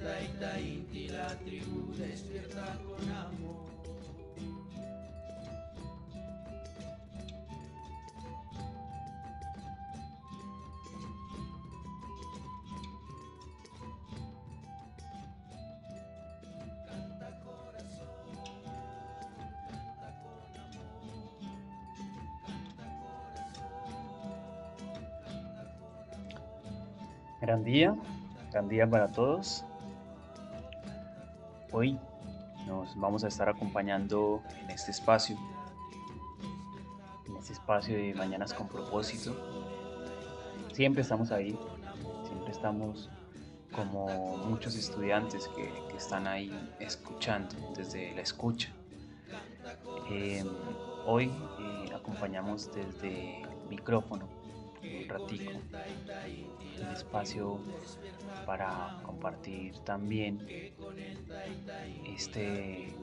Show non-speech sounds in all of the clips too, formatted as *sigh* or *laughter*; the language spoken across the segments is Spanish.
Inti, la tribu despierta con amor. Gran día, gran día para todos. Hoy nos vamos a estar acompañando en este espacio, en este espacio de Mañanas con propósito. Siempre estamos ahí, siempre estamos como muchos estudiantes que, están ahí escuchando, desde la escucha. Eh, hoy eh, acompañamos desde el micrófono un ratico, un espacio para compartir también este,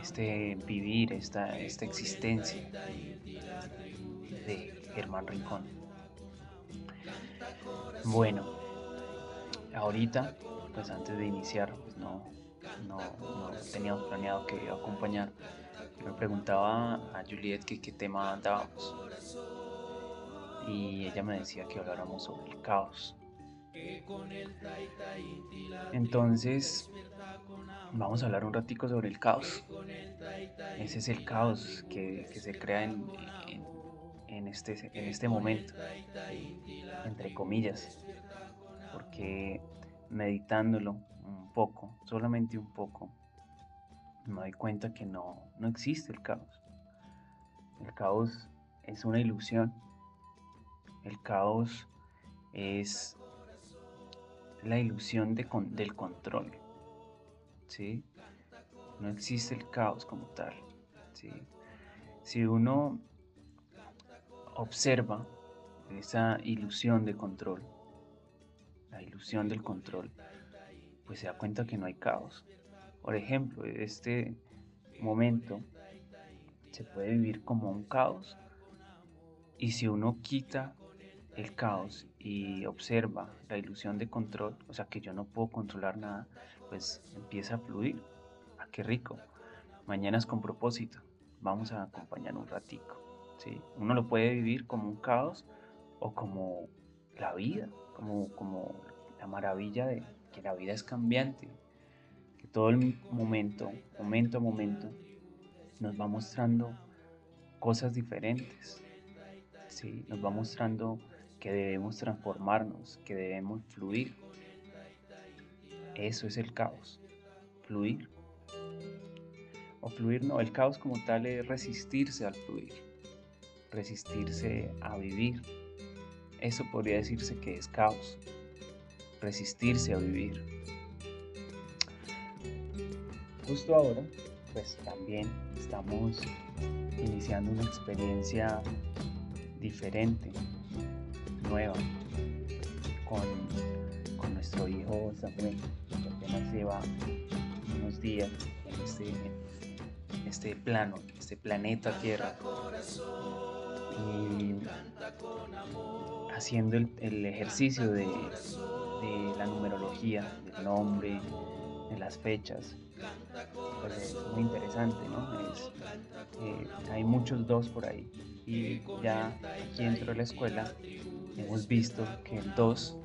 este vivir, esta, esta existencia de Germán Rincón. Bueno, ahorita, pues antes de iniciar, pues no, no, teníamos planeado que iba a acompañar. Me preguntaba a Juliet que qué tema dábamos y ella me decía que habláramos sobre el caos. Entonces, vamos a hablar un ratico sobre el caos. Ese es el caos que, se crea este, en este momento, entre comillas, porque meditándolo un poco, solamente un poco, me doy cuenta que no, no existe el caos. El caos es una ilusión el caos es la ilusión de del control. ¿sí? No existe el caos como tal. ¿sí? Si uno observa esa ilusión de control, la ilusión del control, pues se da cuenta que no hay caos. Por ejemplo, este momento se puede vivir como un caos y si uno quita el caos y observa la ilusión de control, o sea que yo no puedo controlar nada, pues empieza a fluir. Ah, qué rico. Mañana es con propósito. Vamos a acompañar un ratico. ¿sí? Uno lo puede vivir como un caos o como la vida, como, como la maravilla de que la vida es cambiante, que todo el momento, momento a momento, nos va mostrando cosas diferentes. ¿sí? Nos va mostrando que debemos transformarnos, que debemos fluir. Eso es el caos, fluir. O fluir no, el caos como tal es resistirse al fluir, resistirse a vivir. Eso podría decirse que es caos, resistirse a vivir. Justo ahora, pues también estamos iniciando una experiencia diferente nueva con, nuestro hijo Samuel, que apenas lleva unos días en este, este plano, este planeta Tierra. Y haciendo el, ejercicio de, la numerología, del nombre, de las fechas. Pues es muy interesante, ¿no? Eh, hay muchos dos por ahí. Y ya aquí dentro de la escuela hemos visto que el 2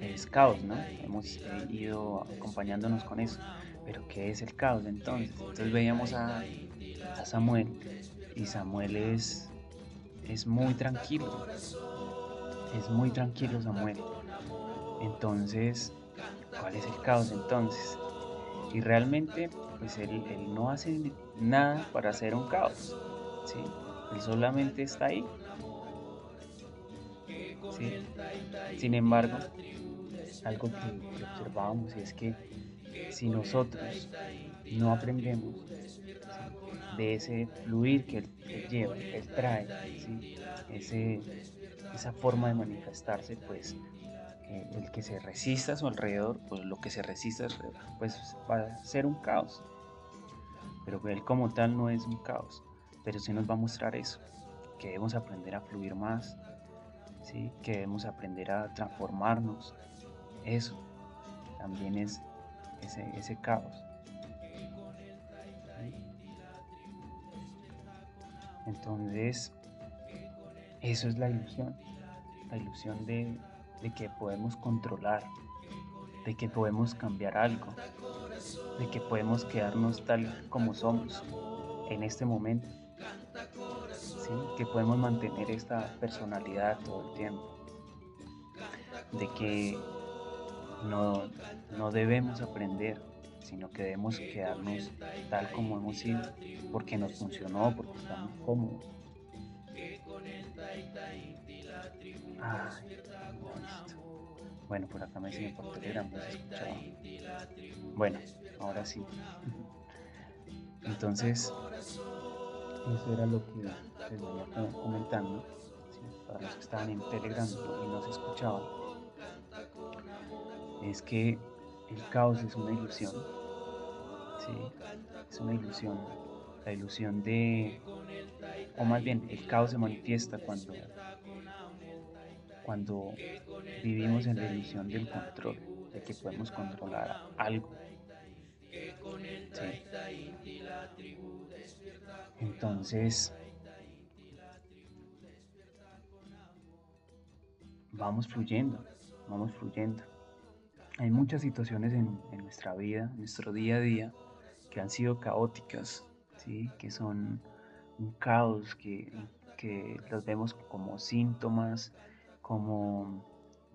es caos, ¿no? Hemos eh, ido acompañándonos con eso. Pero ¿qué es el caos entonces? Entonces veíamos a, Samuel y Samuel es, es muy tranquilo. Es muy tranquilo Samuel. Entonces, ¿cuál es el caos entonces? Y realmente, pues él, él no hace nada para hacer un caos. ¿sí? Él solamente está ahí sin embargo, algo que, observábamos es que si nosotros no aprendemos de ese fluir que él, lleva, él trae, esa forma de manifestarse, pues eh, el que se resista a su alrededor, pues lo que se resista alrededor, pues va a ser un caos. Pero él como tal no es un caos, pero sí nos va a mostrar eso, que debemos aprender a fluir más, que debemos aprender a transformarnos, eso también es ese, ese caos. Entonces, eso es la ilusión, la ilusión de, de que podemos controlar, de que podemos cambiar algo, de que podemos quedarnos tal como somos en este momento, que podemos mantener esta personalidad todo el tiempo, de que no, no debemos aprender, sino que debemos quedarnos tal como hemos sido, porque nos funcionó, porque estamos cómodos. Listo. Bueno, por acá me siguen por Telegram, no. Bueno, ahora sí. Entonces, eso era lo que les venía co- comentando. ¿sí? Para los que estaban en Telegram y no se escuchaban. Es que el caos es una ilusión. Sí, es una ilusión. La ilusión de. O más bien, el caos se manifiesta cuando. Cuando vivimos en la ilusión del control, de que podemos controlar algo. Sí. Entonces, vamos fluyendo, vamos fluyendo. Hay muchas situaciones en, en nuestra vida, en nuestro día a día, que han sido caóticas, ¿sí? que son un caos, que, que los vemos como síntomas, como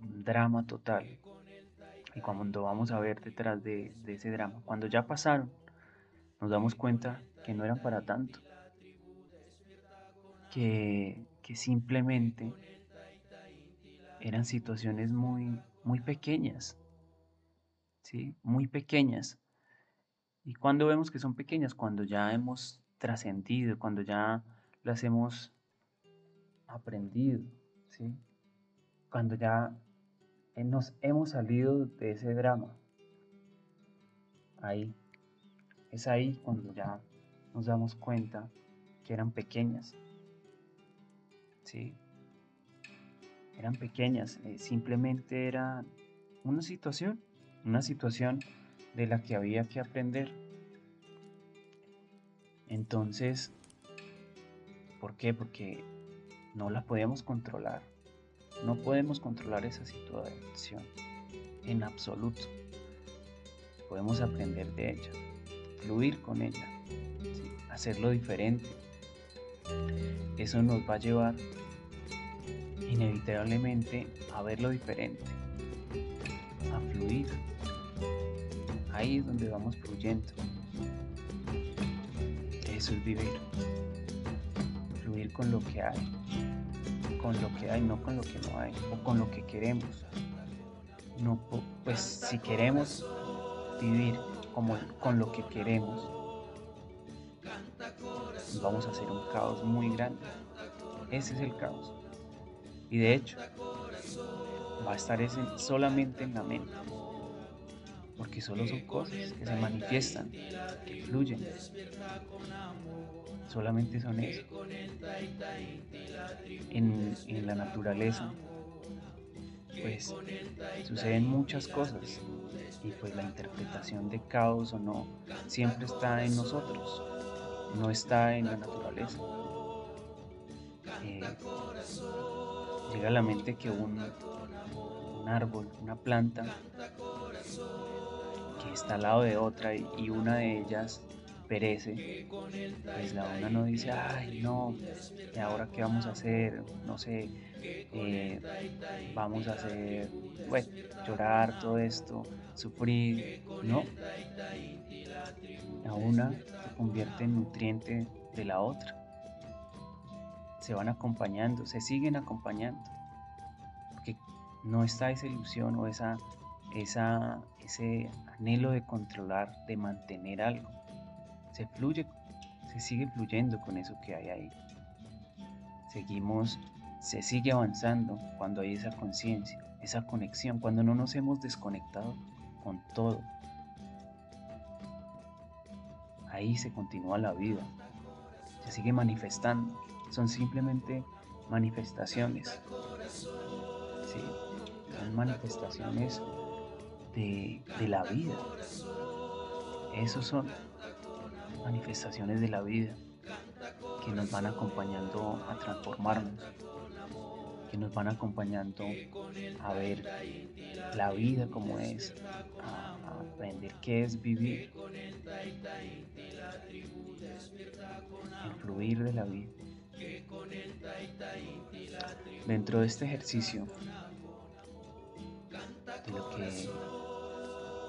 un drama total. Y cuando vamos a ver detrás de, de ese drama, cuando ya pasaron, nos damos cuenta que no eran para tanto, que, que simplemente eran situaciones muy, muy pequeñas, ¿sí? Muy pequeñas. ¿Y cuando vemos que son pequeñas? Cuando ya hemos trascendido, cuando ya las hemos aprendido, ¿sí? Cuando ya nos hemos salido de ese drama. Ahí, es ahí cuando ya nos damos cuenta que eran pequeñas, ¿sí? Eran pequeñas, eh, simplemente era una situación, una situación de la que había que aprender. Entonces, ¿por qué? Porque no la podemos controlar. No podemos controlar esa situación en absoluto. Podemos aprender de ella, fluir con ella, hacerlo diferente. Eso nos va a llevar inevitablemente a verlo diferente, a fluir. Ahí es donde vamos fluyendo. Eso es vivir. Fluir con lo que hay. Con lo que hay, no con lo que no hay. O con lo que queremos. No, pues si queremos vivir como con lo que queremos, vamos a hacer un caos muy grande. Ese es el caos. Y de hecho, va a estar ese solamente en la mente. Porque solo son cosas que se manifiestan, que fluyen. Solamente son eso. En, en la naturaleza, pues suceden muchas cosas. Y pues la interpretación de caos o no siempre está en nosotros, no está en la naturaleza. Eh, llega a la mente que un, un árbol, una planta, que está al lado de otra y, una de ellas perece, pues la una no dice, ay no, ¿y ahora qué vamos a hacer? No sé, eh, vamos a hacer, bueno, llorar, todo esto, sufrir, no. La una se convierte en nutriente de la otra. Se van acompañando, se siguen acompañando. Porque no está esa ilusión o esa, esa, ese anhelo de controlar, de mantener algo. Se fluye, se sigue fluyendo con eso que hay ahí. Seguimos, se sigue avanzando cuando hay esa conciencia, esa conexión, cuando no nos hemos desconectado con todo. Ahí se continúa la vida, se sigue manifestando. Son simplemente manifestaciones. Son manifestaciones de, la vida. Esos son manifestaciones de la vida que nos van acompañando a transformarnos, que nos van acompañando a ver la vida como es, a, aprender qué es vivir, el fluir de la vida. Dentro de este ejercicio, de lo que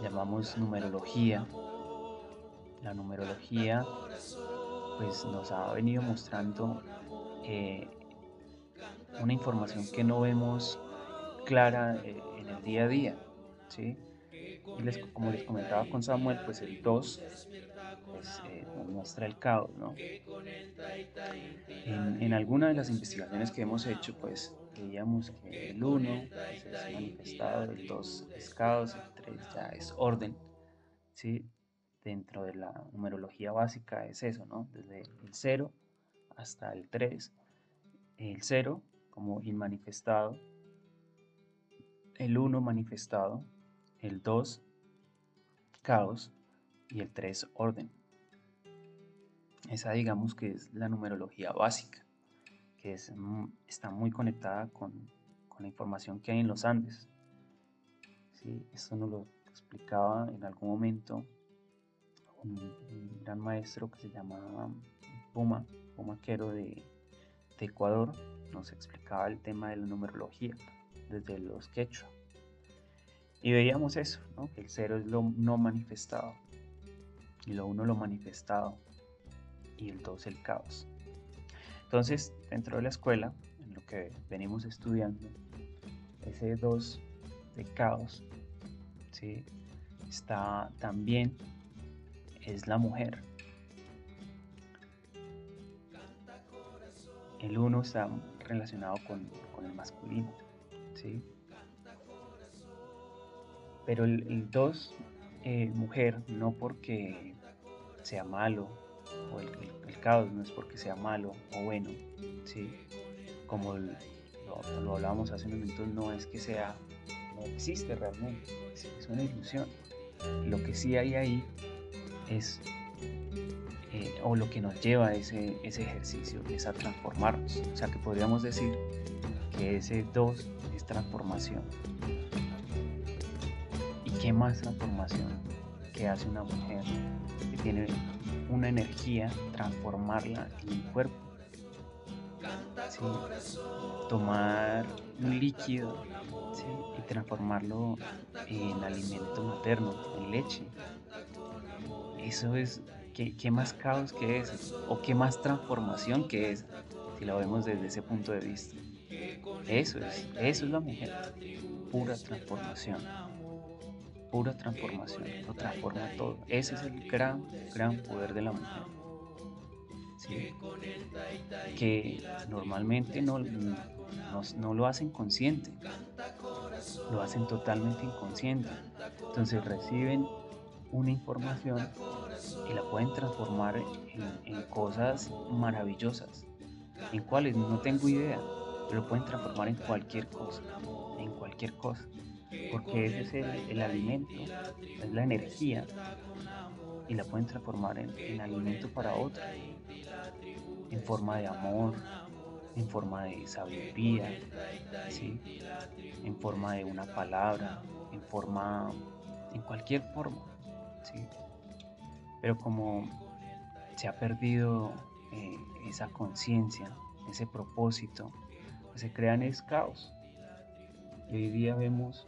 llamamos numerología, la numerología pues nos ha venido mostrando eh, una información que no vemos clara eh, en el día a día, ¿sí? Y como les comentaba con Samuel, pues el 2 pues, eh, muestra el caos, ¿no? En, en alguna de las investigaciones que hemos hecho, pues veíamos que el 1 pues, es manifestado, el 2 es caos, el 3 ya es orden, dentro de la numerología básica es eso, ¿no? Desde el 0 hasta el 3. El 0 como inmanifestado, el 1 manifestado, el 2 caos y el 3 orden. Esa digamos que es la numerología básica, que es, mm, está muy conectada con, con, la información que hay en los Andes. ¿Sí? Esto nos lo explicaba en algún momento un, gran maestro que se llamaba Puma, Pumaquero de, de Ecuador, nos explicaba el tema de la numerología desde los quechua. Y veíamos eso, que el cero es lo no manifestado, y lo uno lo manifestado, y el dos el caos. Entonces, dentro de la escuela, en lo que venimos estudiando, ese dos de caos, ¿sí? está también es la mujer. El uno está relacionado con, el masculino, ¿sí? Pero el 2, eh, mujer, no porque sea malo, o el, caos no es porque sea malo o bueno, ¿sí? Como lo, hablábamos hace un momento, no es que sea, no existe realmente, es una ilusión. Lo que sí hay ahí es eh, o lo que nos lleva a ese, ese ejercicio es a transformarnos. O sea que podríamos decir que ese 2 es transformación. ¿Y qué más transformación que hace una mujer que tiene una energía, transformarla en un cuerpo? Tomar un líquido y transformarlo en alimento materno, en leche, eso es, ¿qué, más caos que es? ¿O qué más transformación que es? Si lo vemos desde ese punto de vista. Eso es, eso es la mujer. Pura transformación. Pura transformación. Lo transforma todo. Ese es el gran, gran poder de la mujer. Que normalmente no, no lo hacen consciente. Lo hacen totalmente inconsciente. Entonces reciben una información y la pueden transformar en, cosas maravillosas. ¿En cuáles? No tengo idea, pero lo pueden transformar en cualquier cosa, en cualquier cosa. Porque ese es el, alimento, es la energía y la pueden transformar en, alimento para otros, en forma de amor, en forma de sabiduría, en forma de una palabra, en forma, en cualquier forma. Pero como se ha perdido eh, esa conciencia, ese propósito, pues se crean es caos. Y hoy día vemos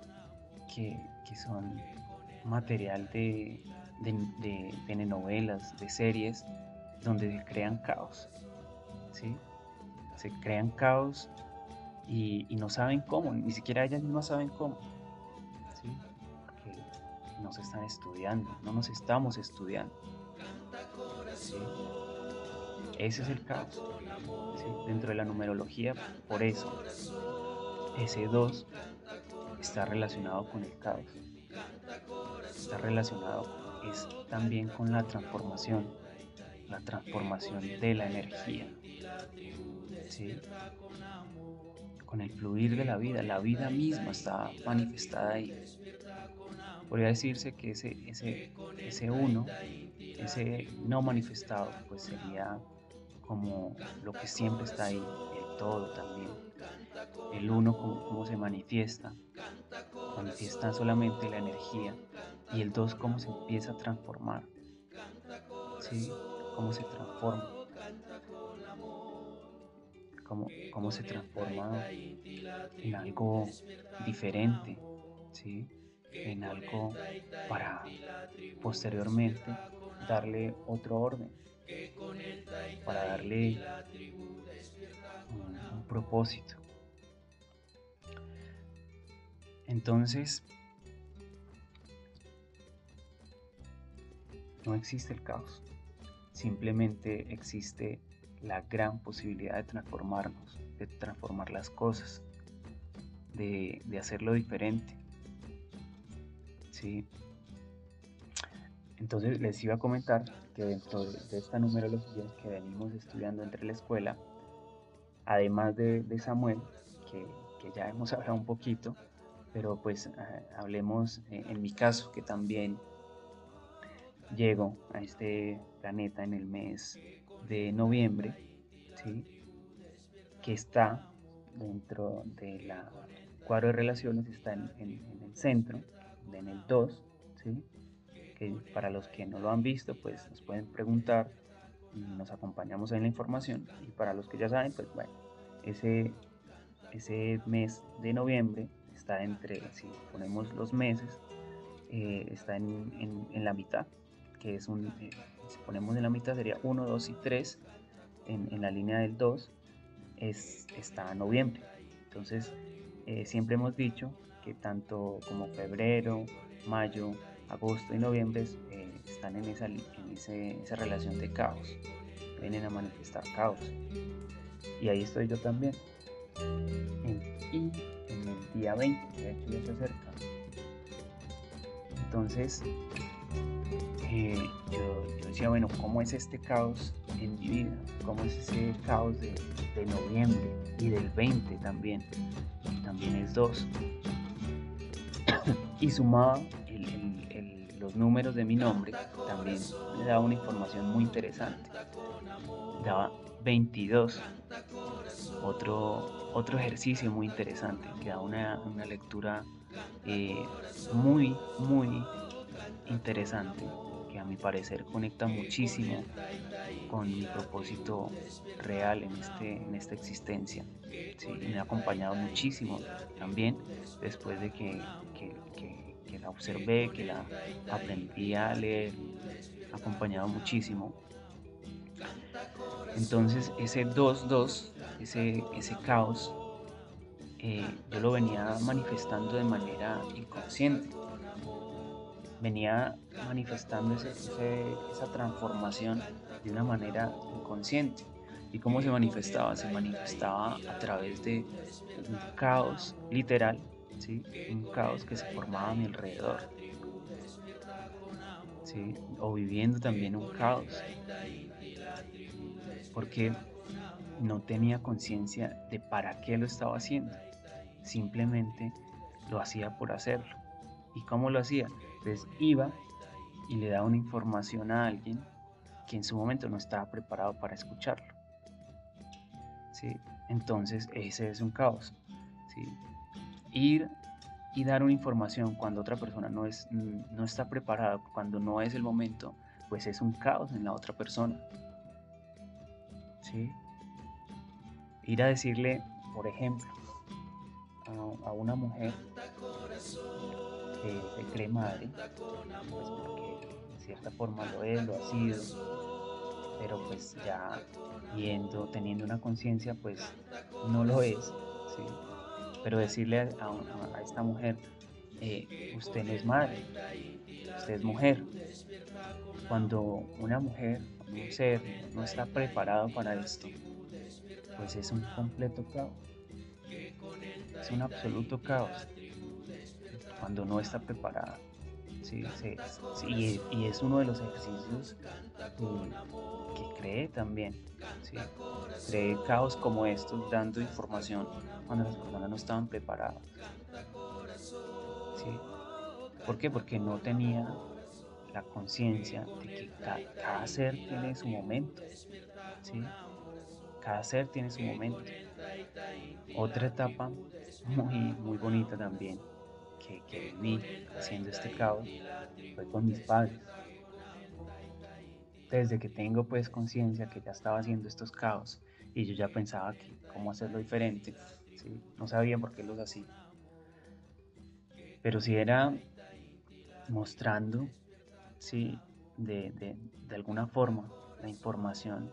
que, son material de, de, telenovelas, de series, donde se crean caos. ¿sí? Se crean caos y, y, no saben cómo, ni siquiera ellas mismas saben cómo nos están estudiando, no nos estamos estudiando. Ese es el caos. Dentro de la numerología, por eso, ese 2 está relacionado con el caos. Está relacionado es también con la transformación, la transformación de la energía. Con el fluir de la vida, la vida misma está manifestada ahí podría decirse que ese, ese, ese uno, ese no manifestado, pues sería como lo que siempre está ahí, el todo también. El uno, como, cómo se manifiesta, manifiesta solamente la energía, y el dos, cómo se empieza a transformar, ¿sí? Cómo se transforma, cómo, cómo se transforma en algo diferente, ¿sí? en algo para posteriormente darle otro orden, para darle un propósito. Entonces, no existe el caos, simplemente existe la gran posibilidad de transformarnos, de transformar las cosas, de, de hacerlo diferente. ¿sí? Entonces les iba a comentar que dentro de, esta numerología que venimos estudiando entre la escuela, además de, Samuel, que, que, ya hemos *laughs* hablado un poquito, pero pues uh, hablemos eh, en mi caso, que también llego a este planeta en el mes de noviembre, que está dentro de la cuadro de relaciones, está en, el centro, en el 2, ¿sí? que para los que no lo han visto, pues nos pueden preguntar y nos acompañamos en la información. Y para los que ya saben, pues bueno, ese, ese mes de noviembre está entre, si ponemos los meses, eh, está en, en, en, la mitad, que es un, eh, si ponemos en la mitad sería 1, 2 y 3, en, en la línea del 2 es, está noviembre. Entonces, eh, siempre hemos dicho que tanto como febrero, mayo, agosto y noviembre eh, están en, esa, en ese, esa relación de caos, vienen a manifestar caos. Y ahí estoy yo también. Y día 20, de hecho ya se acerca. Entonces, eh, yo, yo, decía, bueno, ¿cómo es este caos en mi vida? ¿Cómo es ese caos de, noviembre y del 20 también? También es 2 *coughs* y sumaba los números de mi nombre, también me daba una información muy interesante. Daba 22, otro, otro ejercicio muy interesante, que da una, una lectura eh, muy, muy interesante, que a mi parecer conecta muchísimo con mi propósito real en, este, en esta existencia. Sí, me ha acompañado muchísimo también después de que, que, que, que, la observé, que la aprendí a leer, ha acompañado muchísimo. Entonces ese 2-2, ese, ese caos, eh, yo lo venía manifestando de manera inconsciente. Venía manifestando esa transformación de una manera inconsciente. ¿Y cómo se manifestaba? Se manifestaba a través de un caos literal, ¿sí? un caos que se formaba a mi alrededor. ¿sí? O viviendo también un caos. Porque no tenía conciencia de para qué lo estaba haciendo. Simplemente lo hacía por hacerlo. ¿Y cómo lo hacía? Entonces iba y le daba una información a alguien que en su momento no estaba preparado para escucharlo. ¿sí? Entonces ese es un caos. ¿sí? Ir y dar una información cuando otra persona no, es, no está preparada, cuando no es el momento, pues es un caos en la otra persona. ¿Sí? Ir a decirle, por ejemplo, a, una mujer que se cree madre, pues porque de cierta forma lo es, lo ha sido, pero pues ya viendo, teniendo una conciencia, pues no lo es, ¿sí? Pero decirle a esta mujer, eh, usted no es madre, usted es mujer. Cuando una mujer, un ser, no está preparado para esto, pues es un completo caos. Es un absoluto caos cuando no está preparada. Sí, sí, y, es uno de los ejercicios que, cree también. Cree caos como estos dando información cuando las personas no estaban preparadas. ¿Por qué? Porque no tenía la conciencia de que cada ser tiene su momento, ¿sí? Cada ser tiene su momento. Otra etapa muy, muy bonita también que, que viví haciendo este caos fue con mis padres. Desde que tengo pues conciencia que ya estaba haciendo estos caos y yo ya pensaba que cómo hacerlo diferente, ¿sí? no sabía por qué los hacía. Pero si era mostrando, sí, de, de, de alguna forma la información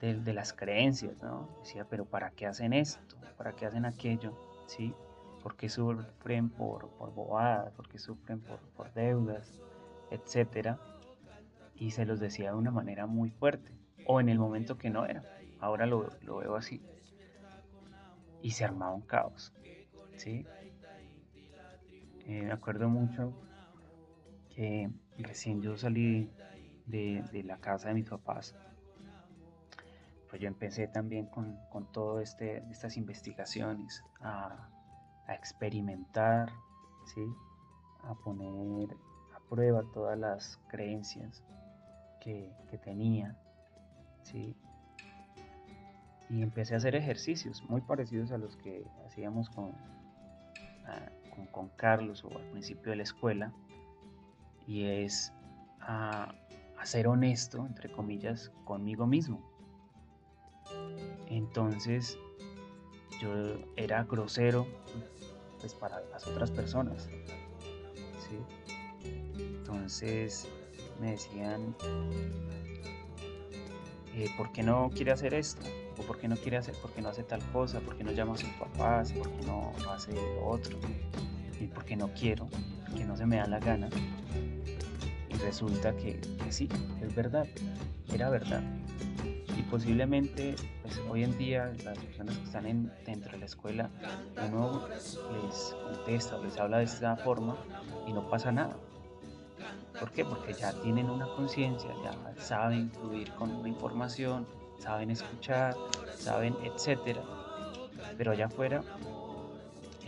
de, de, las creencias, ¿no? Decía, pero ¿para qué hacen esto? ¿Para qué hacen aquello? ¿Sí? ¿Por qué sufren por, por bobadas? ¿Por qué sufren por, por deudas? Etcétera. Y se los decía de una manera muy fuerte, o en el momento que no era. Ahora lo, lo veo así. Y se armaba un caos, ¿sí? Eh, me acuerdo mucho que recién yo salí de, la casa de mis papás, pues yo empecé también con, con todo este, estas investigaciones, a, experimentar, ¿sí? a poner a prueba todas las creencias que, tenía, ¿sí? y empecé a hacer ejercicios muy parecidos a los que hacíamos con, con, Carlos o al principio de la escuela, y es a, ser honesto, entre comillas, conmigo mismo. Entonces yo era grosero pues para las otras personas. Entonces me decían, eh, ¿por qué no quiere hacer esto? ¿O por qué no quiere hacer, por qué no hace tal cosa? ¿Por qué no llama a sus papás? ¿Por qué no hace lo otro? ¿Y por qué no quiero? Que no se me da la gana. Y resulta que, que sí, es verdad, era verdad. Y posiblemente, pues hoy en día, las personas que están en, dentro de la escuela, uno les contesta o les habla de esta forma y no pasa nada. ¿Por qué? Porque ya tienen una conciencia, ya saben fluir con la información, saben escuchar, saben, etcétera. Pero allá afuera,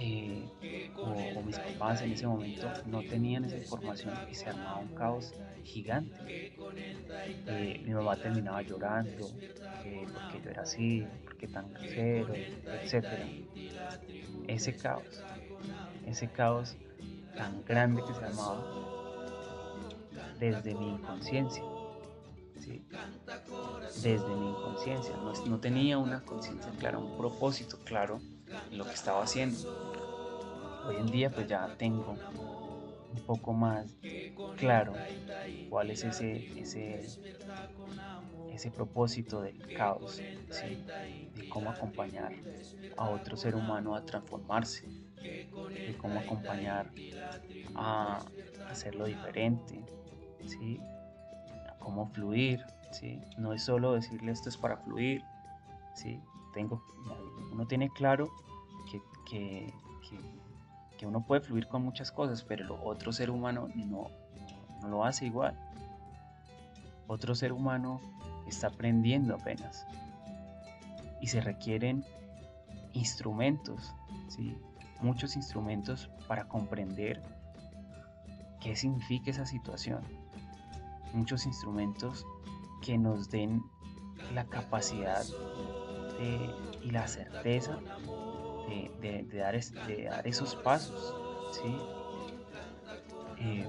eh, o, mis papás en ese momento no tenían esa información y se armaba un caos gigante. Eh, mi mamá terminaba llorando, eh, porque yo era así, porque tan grosero, etcétera. Ese caos, ese caos tan grande que se armaba desde mi inconsciencia. Desde mi inconsciencia. No, no tenía una conciencia clara, un propósito claro lo que estaba haciendo. Hoy en día pues ya tengo un poco más claro cuál es ese, ese, ese propósito del caos, ¿sí? de cómo acompañar a otro ser humano a transformarse, de cómo acompañar a hacerlo diferente, ¿sí? cómo fluir, ¿sí? No es solo decirle esto es para fluir, ¿sí? Tengo, uno tiene claro que, que, que, uno puede fluir con muchas cosas, pero el otro ser humano no, no lo hace igual. Otro ser humano está aprendiendo apenas y se requieren instrumentos, ¿sí? muchos instrumentos para comprender qué significa esa situación muchos instrumentos que nos den la capacidad de, y la certeza de, dar, es, de dar esos pasos. ¿sí? Eh,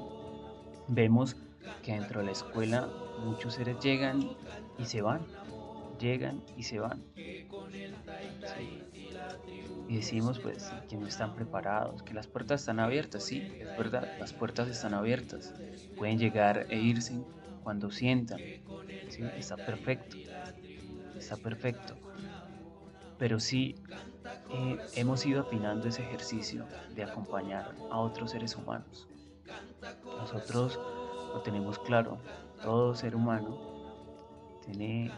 vemos que dentro de la escuela muchos seres llegan y se van, llegan y se van. Y decimos pues que no están preparados, que las puertas están abiertas, sí, es verdad, las puertas están abiertas, pueden llegar e irse cuando sientan, ¿sí? está perfecto, está perfecto. Pero sí eh, hemos ido afinando ese ejercicio de acompañar a otros seres humanos. Nosotros lo tenemos claro, todo ser humano tiene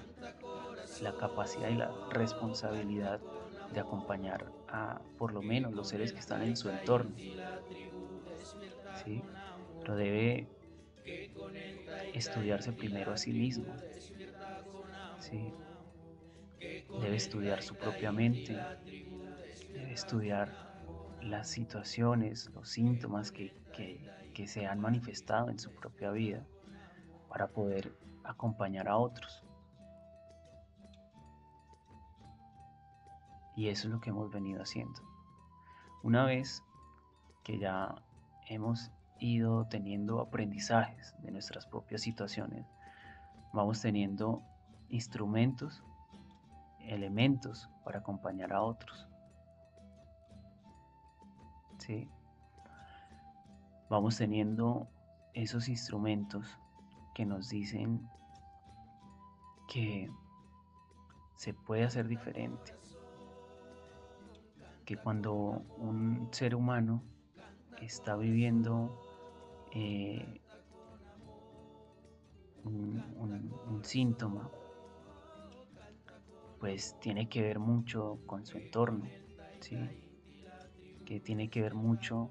la capacidad y la responsabilidad de acompañar a por lo menos los seres que están en su entorno. ¿sí? Pero debe estudiarse primero a sí mismo. Debe estudiar su propia mente, debe estudiar las situaciones, los síntomas que, que, que se han manifestado en su propia vida para poder acompañar a otros. Y eso es lo que hemos venido haciendo. Una vez que ya hemos ido teniendo aprendizajes de nuestras propias situaciones, vamos teniendo instrumentos, elementos para acompañar a otros. ¿Sí? Vamos teniendo esos instrumentos que nos dicen que se puede hacer diferente. Que cuando un ser humano está viviendo eh, un, síntoma, pues tiene que ver mucho con su entorno, ¿sí? que tiene que ver mucho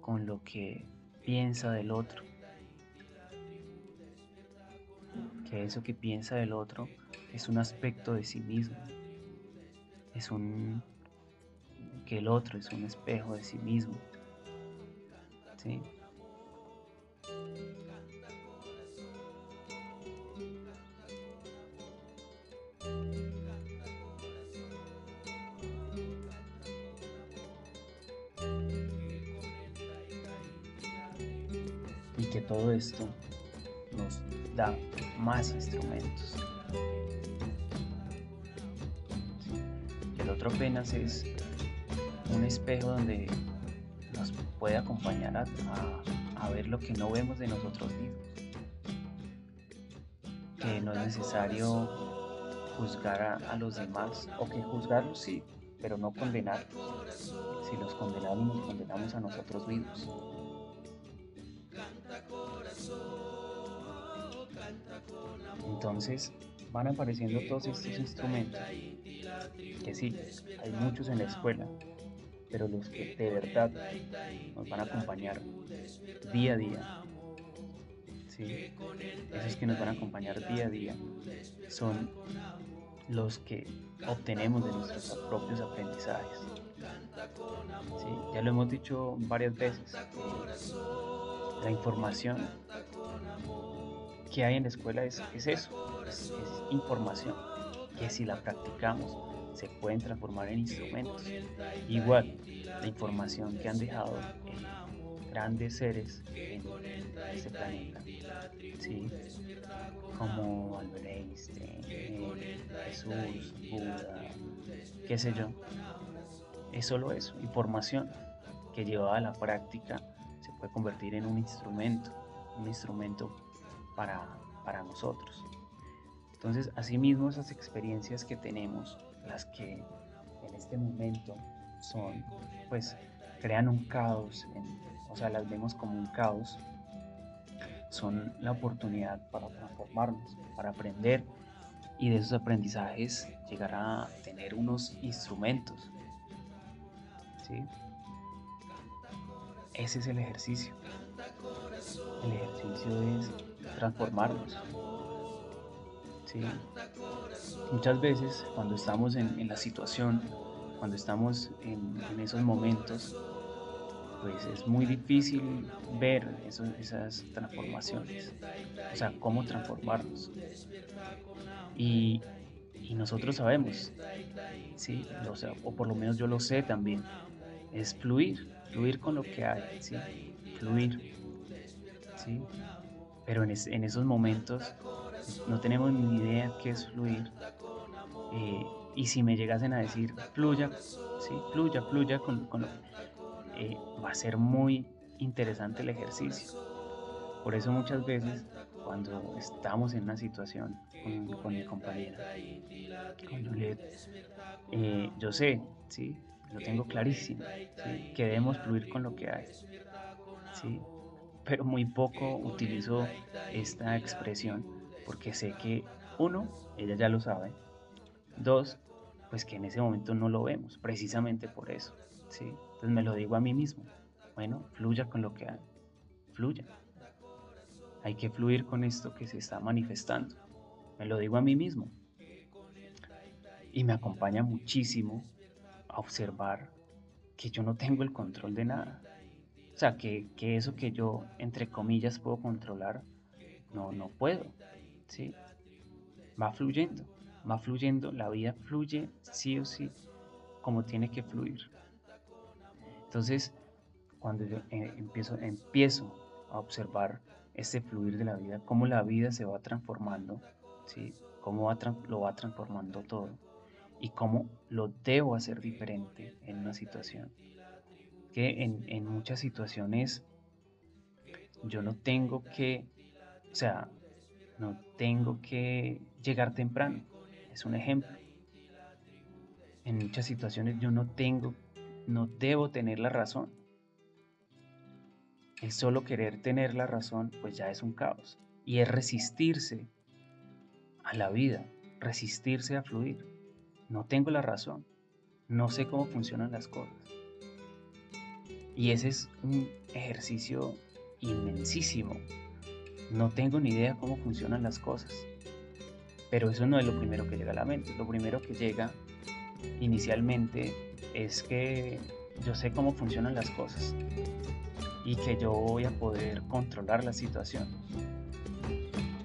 con lo que piensa del otro. Que eso que piensa del otro es un aspecto de sí mismo. Es un que el otro es un espejo de sí mismo. ¿Sí? Esto nos da más instrumentos. El otro apenas es un espejo donde nos puede acompañar a, ver lo que no vemos de nosotros mismos. Que no es necesario juzgar a, a los demás, o que juzgarlos sí, pero no condenarlos. Si los condenamos, nos condenamos a nosotros mismos. Entonces van apareciendo todos estos instrumentos, que sí, hay muchos en la escuela, pero los que de verdad nos van a acompañar día a día, ¿sí? esos que nos van a acompañar día a día, son los que obtenemos de nuestros propios aprendizajes. ¿sí? Ya lo hemos dicho varias veces, la información que hay en la escuela es, eso, es, información que si la practicamos se pueden transformar en instrumentos. Igual, la información que han dejado grandes seres en este planeta, ¿sí? como Albert Einstein, eh, Jesús, Buda, qué sé yo. Es solo eso, información que llevada a la práctica se puede convertir en un instrumento, un instrumento para, nosotros. Entonces, asimismo, esas experiencias que tenemos, las que en este momento son, pues, crean un caos, o sea, las vemos como un caos, son la oportunidad para transformarnos, para aprender y de esos aprendizajes llegar a tener unos instrumentos. ¿sí? Ese es el ejercicio. El ejercicio es transformarnos. ¿sí? Muchas veces cuando estamos en, la situación, cuando estamos en, esos momentos, pues es muy difícil ver esas transformaciones, o sea, cómo transformarnos. Y, nosotros sabemos, ¿sí? O, sea, o por lo menos yo lo sé también, es fluir, fluir con lo que hay, ¿sí? fluir. ¿sí? Pero en, esos momentos no tenemos ni idea qué es fluir. Eh, y si me llegasen a decir, fluya, sí, fluya, fluya con, con eh, va a ser muy interesante el ejercicio. Por eso muchas veces cuando estamos en una situación con, mi compañera, con Juliet, eh, yo sé, ¿sí? lo tengo clarísimo, que debemos fluir con lo que hay. ¿sí? Pero muy poco utilizo esta expresión porque sé que uno, ella ya lo sabe, dos, pues que en ese momento no lo vemos, precisamente por eso, ¿sí? Entonces me lo digo a mí mismo, bueno, fluya con lo que hay, fluya. Hay que fluir con esto que se está manifestando, me lo digo a mí mismo. Y me acompaña muchísimo a observar que yo no tengo el control de nada, O sea, que, que eso que yo, entre comillas, puedo controlar, no, no puedo. ¿sí? Va fluyendo, va fluyendo, la vida fluye sí o sí como tiene que fluir. Entonces, cuando yo eh, empiezo, empiezo a observar este fluir de la vida, cómo la vida se va transformando, ¿sí? cómo lo va transformando todo y cómo lo debo hacer diferente en una situación. Que en, muchas situaciones yo no tengo que, o sea, no tengo que llegar temprano. Es un ejemplo. En muchas situaciones yo no tengo, no debo tener la razón. El solo querer tener la razón, pues ya es un caos. Y es resistirse a la vida, resistirse a fluir. No tengo la razón. No sé cómo funcionan las cosas. Y ese es un ejercicio inmensísimo. No tengo ni idea cómo funcionan las cosas. Pero eso no es lo primero que llega a la mente. Lo primero que llega inicialmente es que yo sé cómo funcionan las cosas y que yo voy a poder controlar la situación.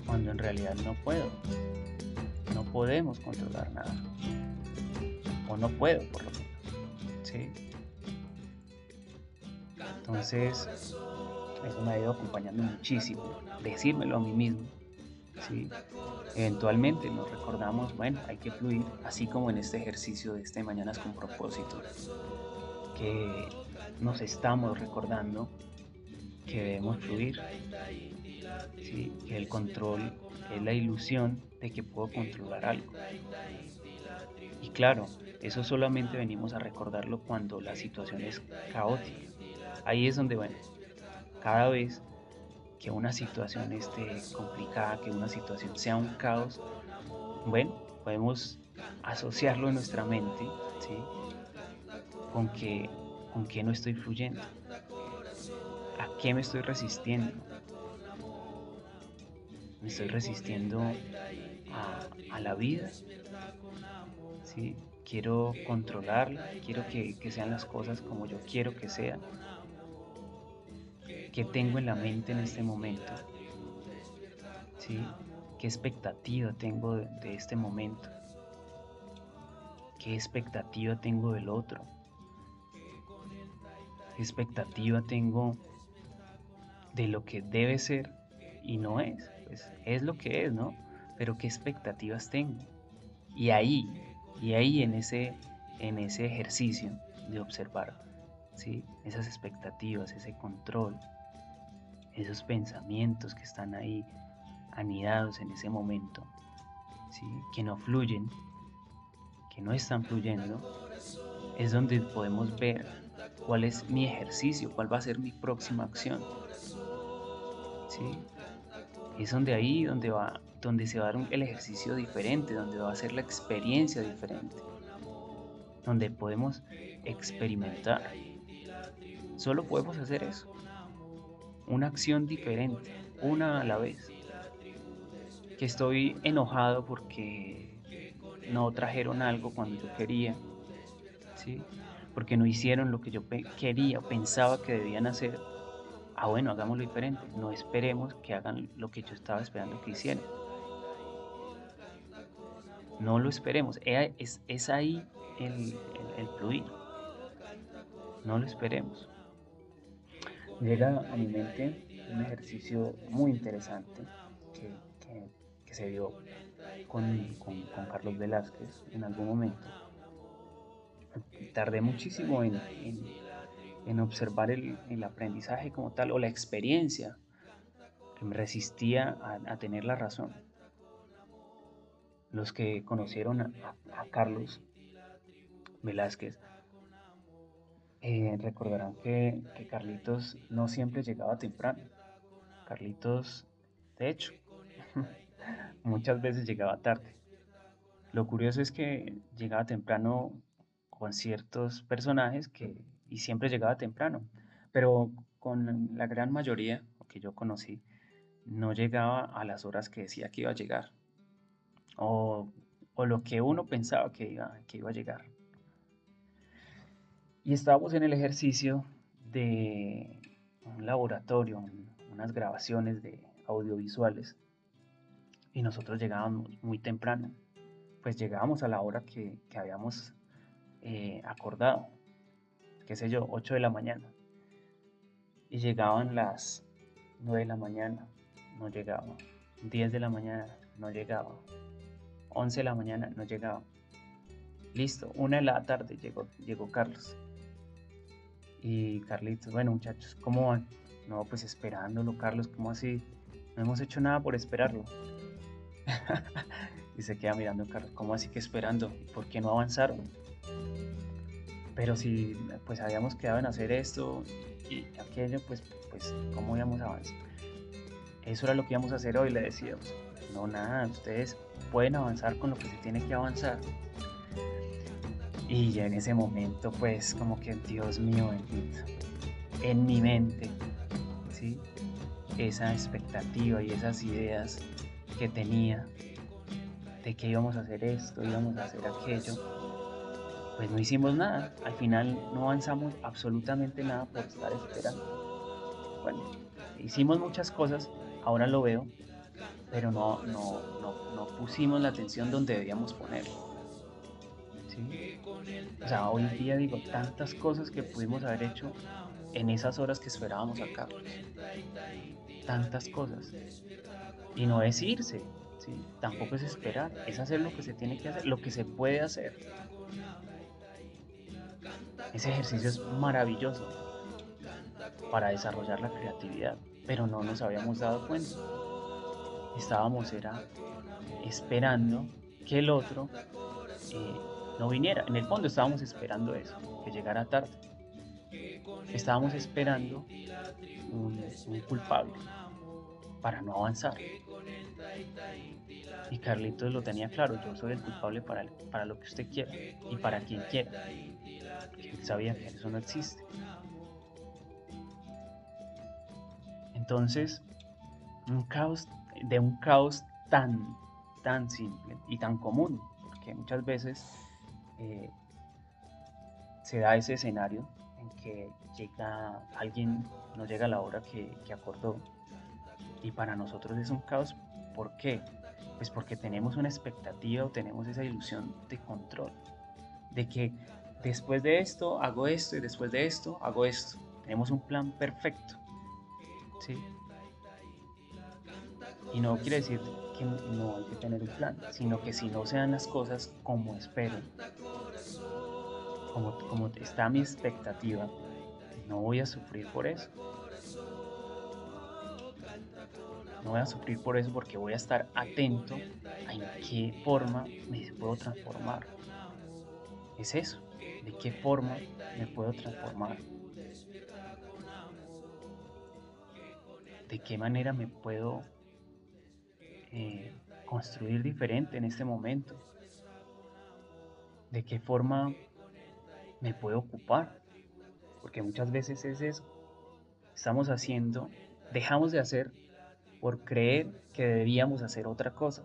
Cuando en realidad no puedo. No podemos controlar nada. O no puedo, por lo menos. ¿Sí? Entonces, eso me ha ido acompañando muchísimo. Decírmelo a mí mismo. ¿sí? Eventualmente nos recordamos, bueno, hay que fluir, así como en este ejercicio de este Mañanas con propósito, que nos estamos recordando que debemos fluir, que el control es la ilusión de que puedo controlar algo. Y claro, eso solamente venimos a recordarlo cuando la situación es caótica. Ahí es donde, bueno, cada vez que una situación esté complicada, que una situación sea un caos, bueno, podemos asociarlo en nuestra mente, ¿sí? Con que, con no estoy fluyendo, a qué me estoy resistiendo. Me estoy resistiendo a, la vida, ¿sí? Quiero controlarla, quiero que, que sean las cosas como yo quiero que sean ¿Qué tengo en la mente en este momento? ¿Sí? ¿Qué expectativa tengo de, este momento? ¿Qué expectativa tengo del otro? ¿Qué expectativa tengo de lo que debe ser y no es? Pues es lo que es, ¿no? Pero ¿qué expectativas tengo? Y ahí, y ahí en ese, en ese ejercicio de observar, ¿sí? Esas expectativas, ese control, esos pensamientos que están ahí anidados en ese momento, ¿sí? que no fluyen, que no están fluyendo, es donde podemos ver cuál es mi ejercicio, cuál va a ser mi próxima acción. ¿sí? Es donde ahí donde, va, donde se va a dar el ejercicio diferente, donde va a ser la experiencia diferente, donde podemos experimentar. Solo podemos hacer eso una acción diferente, una a la vez. Que estoy enojado porque no trajeron algo cuando yo quería, ¿sí? porque no hicieron lo que yo quería, pensaba que debían hacer. Ah, bueno, hagámoslo diferente. No esperemos que hagan lo que yo estaba esperando que hicieran. No lo esperemos. Es, es ahí el, el fluir. No lo esperemos llega a mi mente un ejercicio muy interesante que, se dio con, Carlos Velázquez en algún momento. Tardé muchísimo en, observar el, aprendizaje como tal o la experiencia que me resistía a, tener la razón. Los que conocieron a Carlos Velázquez eh, recordarán que, Carlitos no siempre llegaba temprano. Carlitos, de hecho, *laughs* muchas veces llegaba tarde. Lo curioso es que llegaba temprano con ciertos personajes que, y siempre llegaba temprano, pero con la gran mayoría que yo conocí, no llegaba a las horas que decía que iba a llegar, o, o lo que uno pensaba que iba, que iba a llegar. Y estábamos en el ejercicio de, un laboratorio, unas grabaciones de audiovisuales y nosotros llegábamos muy temprano. Pues llegábamos a la hora que, habíamos eh, acordado, qué sé yo, 8 de la mañana. Y llegaban las 9 de la mañana, no llegaba. 10 de la mañana, no llegaba. 11 de la mañana, no llegaba. Listo, una de la tarde llegó, llegó Carlos. Y Carlitos, bueno muchachos, ¿cómo van? No, pues esperándolo, Carlos, ¿cómo así? No hemos hecho nada por esperarlo. *laughs* y se queda mirando Carlos, ¿cómo así que esperando? ¿Por qué no avanzaron? Pero si pues habíamos quedado en hacer esto y aquello, pues, pues ¿cómo íbamos a avanzar? Eso era lo que íbamos a hacer hoy, le decíamos. No, nada, ustedes pueden avanzar con lo que se tiene que avanzar. Y ya en ese momento, pues, como que, Dios mío bendito, en mi mente, ¿sí? Esa expectativa y esas ideas que tenía de que íbamos a hacer esto, íbamos a hacer aquello, pues no hicimos nada. Al final no avanzamos absolutamente nada por estar esperando. Bueno, hicimos muchas cosas, ahora lo veo, pero no, no, no, no pusimos la atención donde debíamos ponerlo. O sea, hoy día digo tantas cosas que pudimos haber hecho en esas horas que esperábamos a Carlos. Tantas cosas. Y no es irse, tampoco es esperar, es hacer lo que se tiene que hacer, lo que se puede hacer. Ese ejercicio es maravilloso para desarrollar la creatividad, pero no nos habíamos dado cuenta. Estábamos era esperando que el otro eh, no viniera. En el fondo estábamos esperando eso, que llegara tarde. Estábamos esperando un, culpable para no avanzar. Y Carlitos lo tenía claro, yo soy el culpable para, para lo que usted quiera y para quien quiera. Él sabía que eso no existe. Entonces, un caos, de un caos tan, tan simple y tan común, porque muchas veces eh, se da ese escenario en que llega alguien, no llega a la hora que, que acordó y para nosotros es un caos. ¿Por qué? Pues porque tenemos una expectativa o tenemos esa ilusión de control, de que después de esto hago esto y después de esto hago esto. Tenemos un plan perfecto. ¿sí? Y no quiere decir no hay que tener un plan, sino que si no sean las cosas como espero, como, como está mi expectativa, no voy a sufrir por eso. No voy a sufrir por eso porque voy a estar atento a en qué forma me puedo transformar. Es eso, de qué forma me puedo transformar. De qué manera me puedo eh, construir diferente en este momento. De qué forma me puedo ocupar. Porque muchas veces es eso. Estamos haciendo, dejamos de hacer por creer que debíamos hacer otra cosa.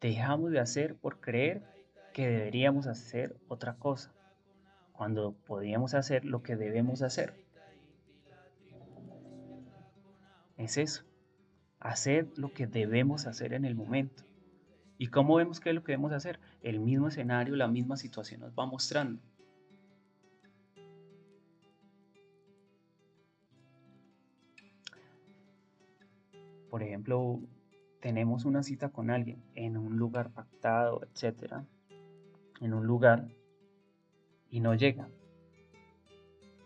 Dejamos de hacer por creer que deberíamos hacer otra cosa, cuando podíamos hacer lo que debemos hacer. Es eso, hacer lo que debemos hacer en el momento. ¿Y cómo vemos qué es lo que debemos hacer? El mismo escenario, la misma situación nos va mostrando. Por ejemplo, tenemos una cita con alguien en un lugar pactado, etcétera, en un lugar y no llega.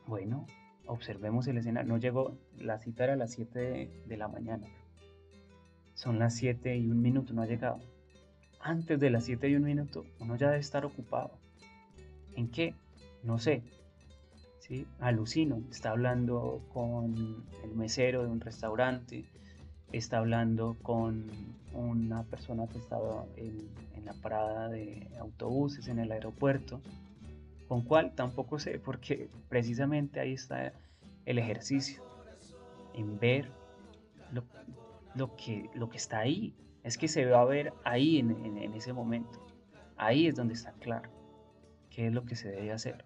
Bueno, observemos el escenario. No llegó, la cita era a las 7 de, la mañana. Son las 7 y un minuto, no ha llegado. Antes de las 7 y un minuto, uno ya debe estar ocupado. ¿En qué? No sé. ¿Sí? Alucino. Está hablando con el mesero de un restaurante está hablando con una persona que estaba en, la parada de autobuses en el aeropuerto, con cuál tampoco sé, porque precisamente ahí está el ejercicio, en ver lo, que, lo que está ahí, es que se va a ver ahí en, en ese momento, ahí es donde está claro qué es lo que se debe hacer.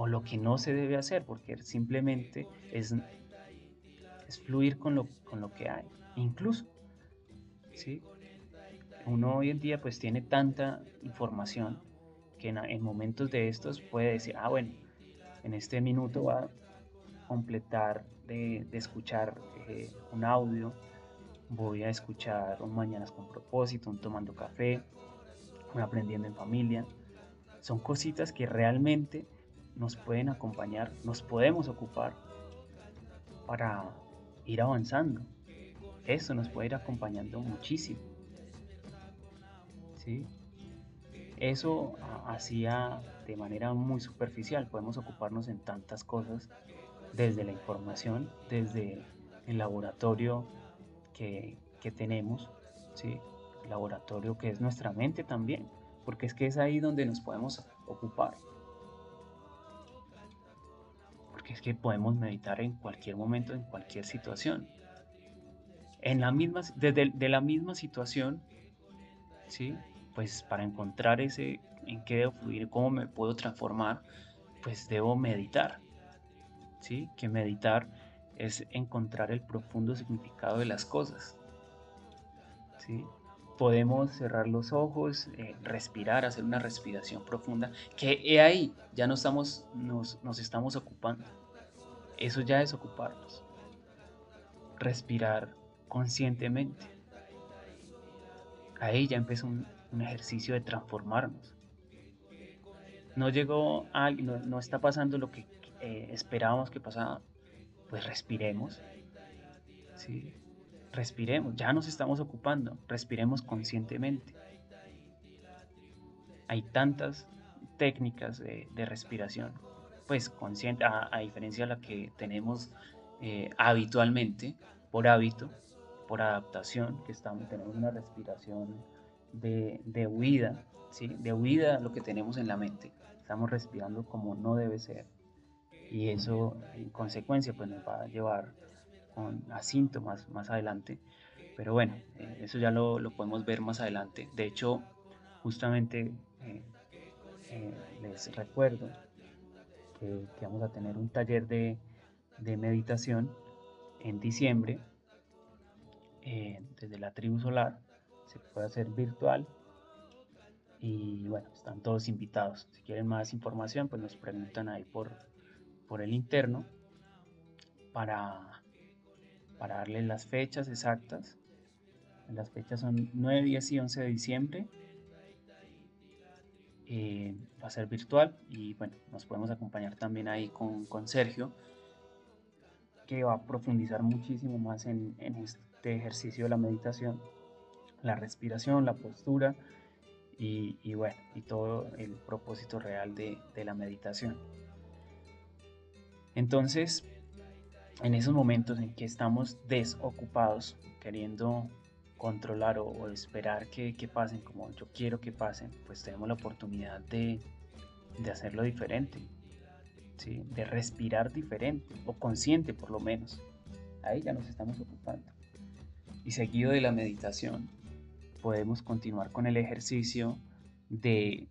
o lo que no se debe hacer, porque simplemente es, es fluir con lo, con lo que hay. Incluso, ¿sí? uno hoy en día pues tiene tanta información que en, momentos de estos puede decir, ah bueno, en este minuto va a completar de, escuchar eh, un audio, voy a escuchar un Mañanas con propósito, un tomando café, un aprendiendo en familia. Son cositas que realmente nos pueden acompañar, nos podemos ocupar para ir avanzando. Eso nos puede ir acompañando muchísimo. ¿Sí? Eso hacía de manera muy superficial. Podemos ocuparnos en tantas cosas, desde la información, desde el laboratorio que, que tenemos, ¿sí? el laboratorio que es nuestra mente también, porque es que es ahí donde nos podemos ocupar. Porque es que podemos meditar en cualquier momento, en cualquier situación. En la misma, desde de la misma situación, ¿sí? pues para encontrar ese en qué debo fluir, cómo me puedo transformar, pues debo meditar. ¿Sí? Que meditar es encontrar el profundo significado de las cosas. ¿Sí? Podemos cerrar los ojos, eh, respirar, hacer una respiración profunda, que ahí, ya no estamos, nos, nos estamos ocupando. Eso ya es ocuparnos. Respirar conscientemente. Ahí ya empieza un, un ejercicio de transformarnos. No llegó a, no, no está pasando lo que eh, esperábamos que pasara, pues respiremos. ¿sí? Respiremos, ya nos estamos ocupando, respiremos conscientemente. Hay tantas técnicas de, respiración, pues consciente, a, diferencia de la que tenemos eh, habitualmente, por hábito, por adaptación, que estamos, tenemos una respiración de, huida, ¿sí? de huida lo que tenemos en la mente. Estamos respirando como no debe ser. Y eso, en consecuencia, pues nos va a llevar a síntomas más adelante. Pero bueno, eh, eso ya lo, podemos ver más adelante. De hecho, justamente eh, eh, les recuerdo que, vamos a tener un taller de, de meditación en diciembre desde la tribu solar se puede hacer virtual. Y bueno, están todos invitados. Si quieren más información, pues nos preguntan ahí por, por el interno para, para darles las fechas exactas. Las fechas son 9, 10 y 11 de diciembre. Eh, va a ser virtual y bueno, nos podemos acompañar también ahí con, con Sergio, que va a profundizar muchísimo más en, en este ejercicio de la meditación la respiración, la postura y, bueno, y todo el propósito real de, la meditación. Entonces, en esos momentos en que estamos desocupados, queriendo controlar o, esperar que, pasen como yo quiero que pasen, pues tenemos la oportunidad de, hacerlo diferente, ¿sí? de respirar diferente o consciente por lo menos. Ahí ya nos estamos ocupando. Y seguido de la meditación, podemos continuar con el ejercicio de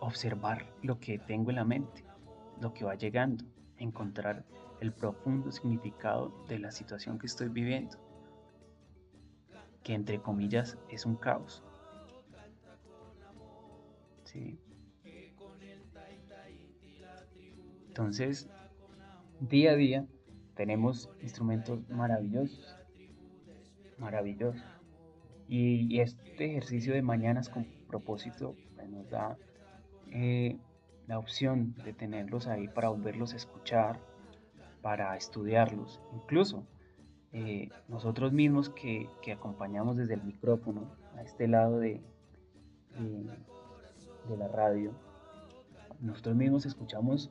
observar lo que tengo en la mente, lo que va llegando, encontrar el profundo significado de la situación que estoy viviendo, que entre comillas es un caos. ¿Sí? Entonces, día a día tenemos instrumentos maravillosos maravilloso. Y, este ejercicio de mañanas con propósito pues, nos da eh, la opción de tenerlos ahí para volverlos a escuchar, para estudiarlos. Incluso eh, nosotros mismos que, acompañamos desde el micrófono a este lado de, de, la radio, nosotros mismos escuchamos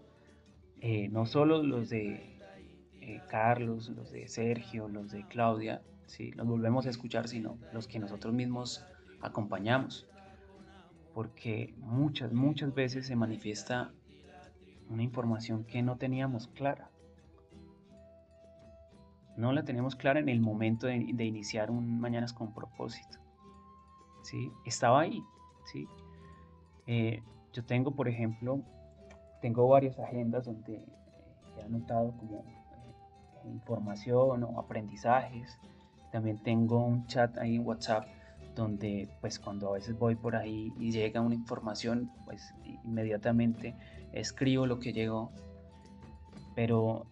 eh, no solo los de Carlos, los de Sergio, los de Claudia, si los volvemos a escuchar, sino los que nosotros mismos acompañamos. Porque muchas, muchas veces se manifiesta una información que no teníamos clara. No la teníamos clara en el momento de, iniciar un Mañanas con propósito. ¿sí? Estaba ahí. ¿sí? Eh, yo tengo, por ejemplo, tengo varias agendas donde eh, he anotado como eh, información o aprendizajes. También tengo un chat ahí en WhatsApp donde pues cuando a veces voy por ahí y llega una información, pues inmediatamente escribo lo que llegó. Pero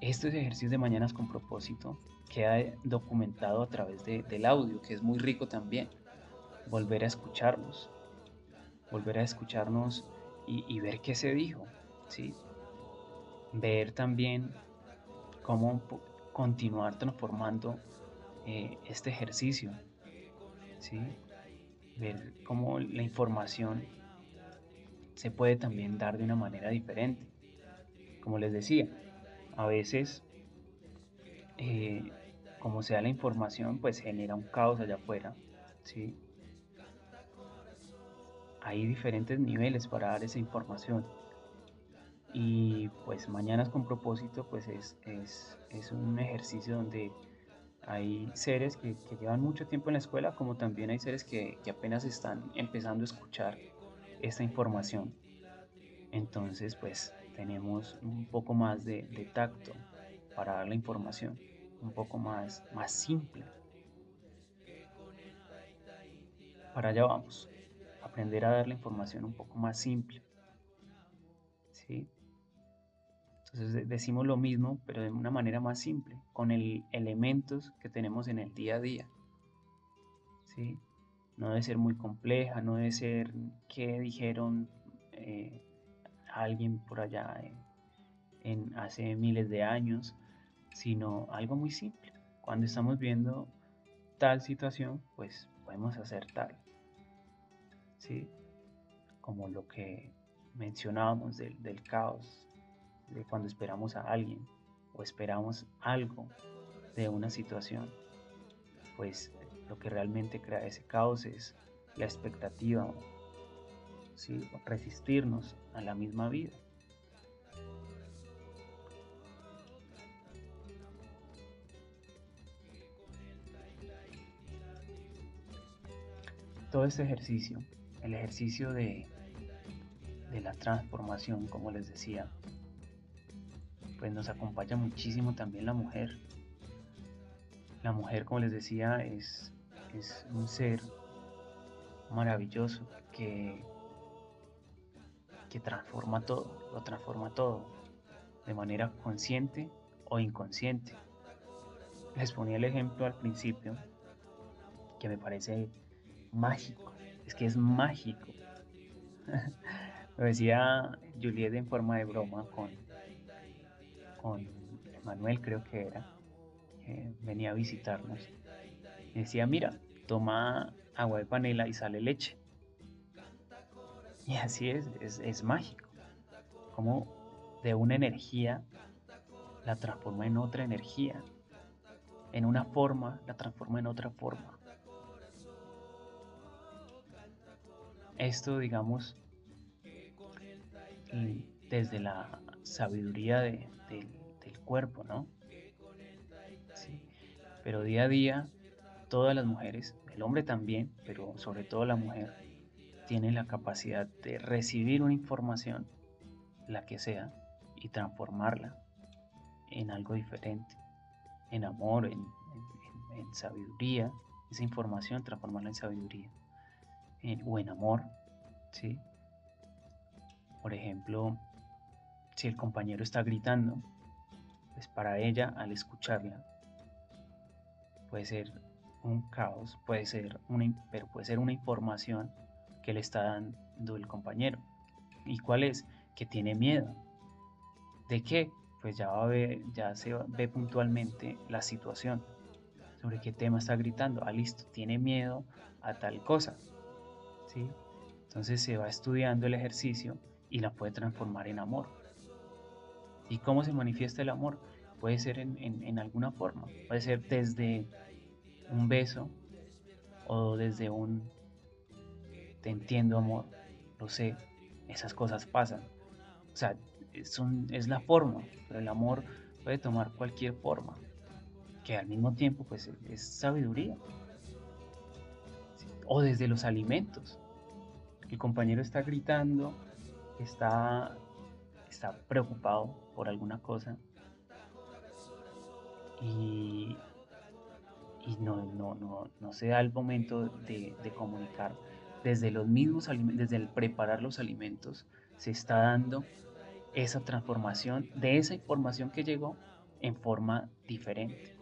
estos ejercicios de mañanas con propósito queda documentado a través del audio, que es muy rico también. Volver a escucharnos, volver a escucharnos y, ver qué se dijo, ¿sí? Ver también cómo continuar transformando eh, este ejercicio, ¿sí? Ver cómo la información se puede también dar de una manera diferente. Como les decía, a veces, eh, como sea la información, pues genera un caos allá afuera, ¿sí? Hay diferentes niveles para dar esa información. Y pues Mañanas con propósito, pues es, es, un ejercicio donde hay seres que, llevan mucho tiempo en la escuela, como también hay seres que, apenas están empezando a escuchar esta información. Entonces, pues tenemos un poco más de, tacto para dar la información, un poco más, más simple. Para allá vamos, aprender a dar la información un poco más simple. ¿Sí? Entonces decimos lo mismo, pero de una manera más simple, con el elementos que tenemos en el día a día. ¿Sí? No debe ser muy compleja, no debe ser qué dijeron eh, alguien por allá en, hace miles de años, sino algo muy simple. Cuando estamos viendo tal situación, pues podemos hacer tal. ¿Sí? Como lo que mencionábamos del caos, de cuando esperamos a alguien o esperamos algo de una situación, pues lo que realmente crea ese caos es la expectativa resistirnos a la misma vida. Todo este ejercicio, el ejercicio de, de la transformación, como les decía, pues nos acompaña muchísimo también la mujer. La mujer, como les decía, es, es un ser maravilloso que que transforma todo, lo transforma todo, de manera consciente o inconsciente. Les ponía el ejemplo al principio, que me parece mágico, es que es mágico. *laughs* lo decía Juliet en forma de broma con, con Manuel, creo que era, venía a visitarnos. decía, mira, toma agua de panela y sale leche. Y así es, es, mágico. Como de una energía la transforma en otra energía. En una forma la transforma en otra forma. Esto, digamos, desde la sabiduría del cuerpo, ¿no? Sí. Pero día a día, todas las mujeres, el hombre también, pero sobre todo la mujer, tiene la capacidad de recibir una información, la que sea, y transformarla en algo diferente, en amor, en, sabiduría, esa información transformarla en sabiduría, o en amor, ¿sí? Por ejemplo, si el compañero está gritando, pues para ella al escucharla puede ser un caos, puede ser una, pero puede ser una información que le está dando el compañero. ¿Y cuál es? Que tiene miedo. ¿De qué? Pues ya, va a ver, ya se ve puntualmente la situación. ¿Sobre qué tema está gritando? Ah, listo, tiene miedo a tal cosa. ¿Sí? Entonces se va estudiando el ejercicio y la puede transformar en amor. ¿Y cómo se manifiesta el amor? Puede ser en, en alguna forma. Puede ser desde un beso o desde un te entiendo amor, lo sé, esas cosas pasan. O sea, es, es la forma, pero el amor puede tomar cualquier forma, que al mismo tiempo pues es sabiduría. O desde los alimentos. El compañero está gritando, está está preocupado por alguna cosa y, no, no, no, no, se da el momento de, de comunicar. Desde los mismos desde el preparar los alimentos, se está dando esa transformación de esa información que llegó en forma diferente.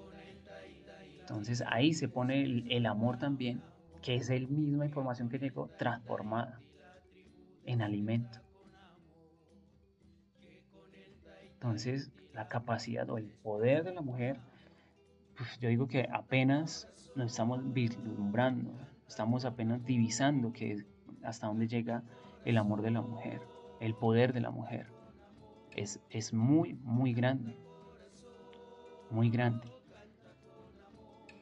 Entonces ahí se pone el, amor también, que es la misma información que llegó transformada en alimento. Entonces la capacidad o el poder de la mujer, pues, yo digo que apenas nos estamos vislumbrando, estamos apenas divisando que hasta dónde llega el amor de la mujer, el poder de la mujer. Es, es muy, muy grande muy grande,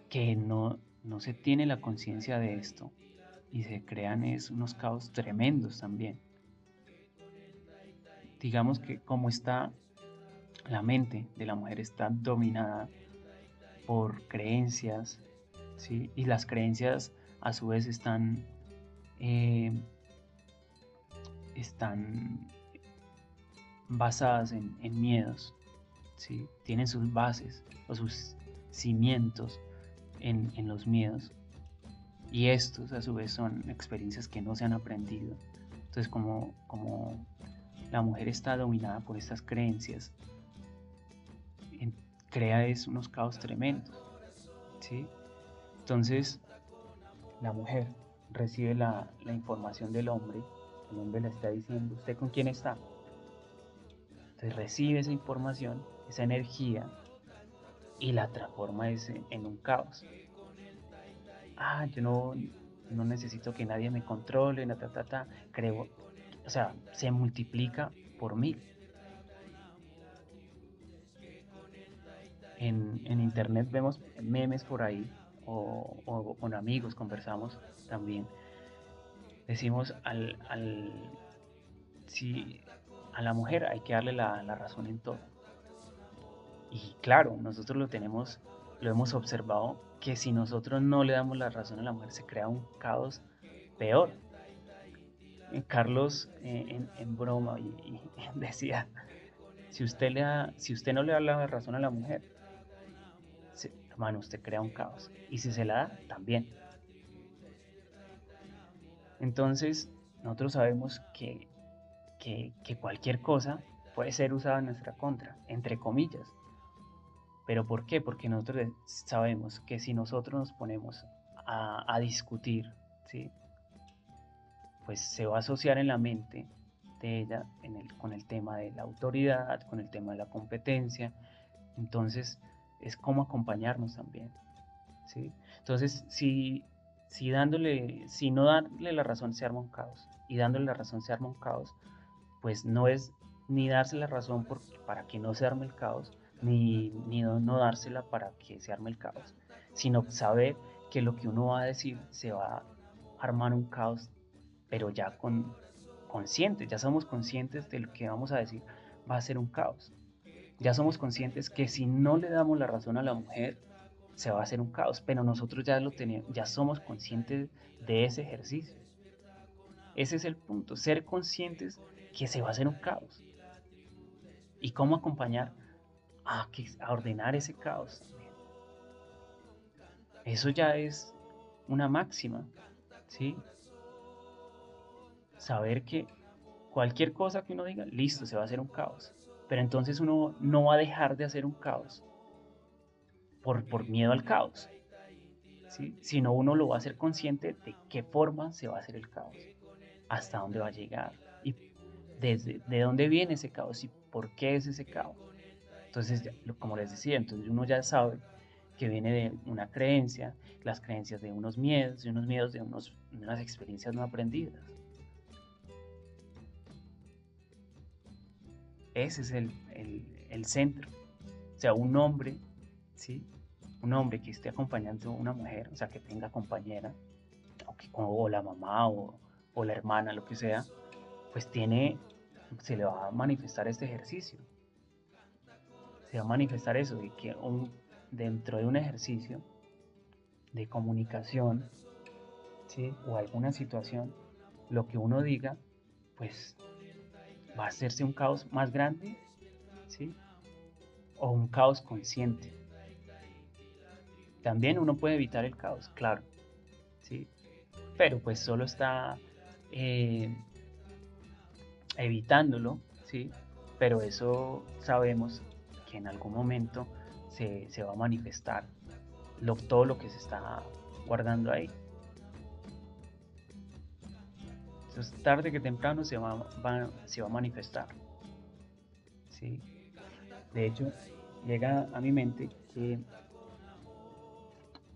que no, no se tiene la conciencia de esto y se crean es unos caos tremendos también. Digamos que como está la mente de la mujer está dominada por creencias, ¿sí? y las creencias a su vez están, eh, están basadas en, en miedos, tienen sus bases o sus cimientos en, los miedos. Y estos a su vez son experiencias que no se han aprendido. Entonces como, como la mujer está dominada por estas creencias, crea es unos caos tremendos. ¿sí? Entonces la mujer recibe la, la información del hombre, el hombre le está diciendo, ¿usted con quién está? Entonces recibe esa información esa energía y la transforma en un caos. Ah, yo no, no necesito que nadie me controle, ta, ta, ta, creo, o sea, se multiplica por mil. En, internet vemos memes por ahí o, con amigos conversamos también. Decimos al, al si a la mujer hay que darle la razón en todo y claro, nosotros lo tenemos, lo hemos observado, que si nosotros no le damos la razón a la mujer se crea un caos peor. Eh, Carlos eh, en, broma y, *laughs* decía, si usted, le da, si usted no le da la razón a la mujer, hermano, usted crea un caos. Y si se la da, también. Entonces, nosotros sabemos que, que, cualquier cosa puede ser usada en nuestra contra, entre comillas. ¿Pero por qué? Porque nosotros sabemos que si nosotros nos ponemos a, discutir, ¿sí? pues se va a asociar en la mente de ella con el tema de la autoridad, con el tema de la competencia. Entonces es como acompañarnos también. ¿sí? Entonces, si, si, dándole, si no darle la razón se arma un caos y dándole la razón se arma un caos, pues no es ni darse la razón para que no se arme el caos, ni, no, dársela para que se arme el caos, sino saber que lo que uno va a decir se va a armar un caos, pero ya con conscientes, ya somos conscientes de lo que vamos a decir va a ser un caos. Ya somos conscientes que si no le damos la razón a la mujer, se va a hacer un caos, pero nosotros ya lo tenemos, ya somos conscientes de ese ejercicio. Ese es el punto, ser conscientes que se va a hacer un caos. ¿Y cómo acompañar? a, ordenar ese caos. Eso ya es una máxima, ¿sí? Saber que cualquier cosa que uno diga, listo, se va a hacer un caos. Pero entonces uno no va a dejar de hacer un caos por, por miedo al caos, ¿sí? sino uno lo va a hacer consciente de qué forma se va a hacer el caos, hasta dónde va a llegar y desde de dónde viene ese caos y por qué es ese caos. Entonces, como les decía, entonces uno ya sabe que viene de una creencia, las creencias de unos miedos, de unos miedos de, unos, unas experiencias no aprendidas. Ese es el, el, centro. O sea, un hombre, ¿sí? Un hombre que esté acompañando a una mujer, o sea, que tenga compañera, o, que, o la mamá o, o la hermana, lo que sea, pues tiene, se le va a manifestar este ejercicio se va a manifestar eso, de que un, dentro de un ejercicio de comunicación o alguna situación, lo que uno diga, pues va a hacerse un caos más grande, ¿sí? O un caos consciente. También uno puede evitar el caos, claro, ¿sí? Pero pues solo está eh, evitándolo, ¿sí? Pero eso sabemos que en algún momento se, va a manifestar todo lo que se está guardando ahí. Entonces, tarde que temprano se va, a manifestar. ¿sí? De hecho, llega a mi mente que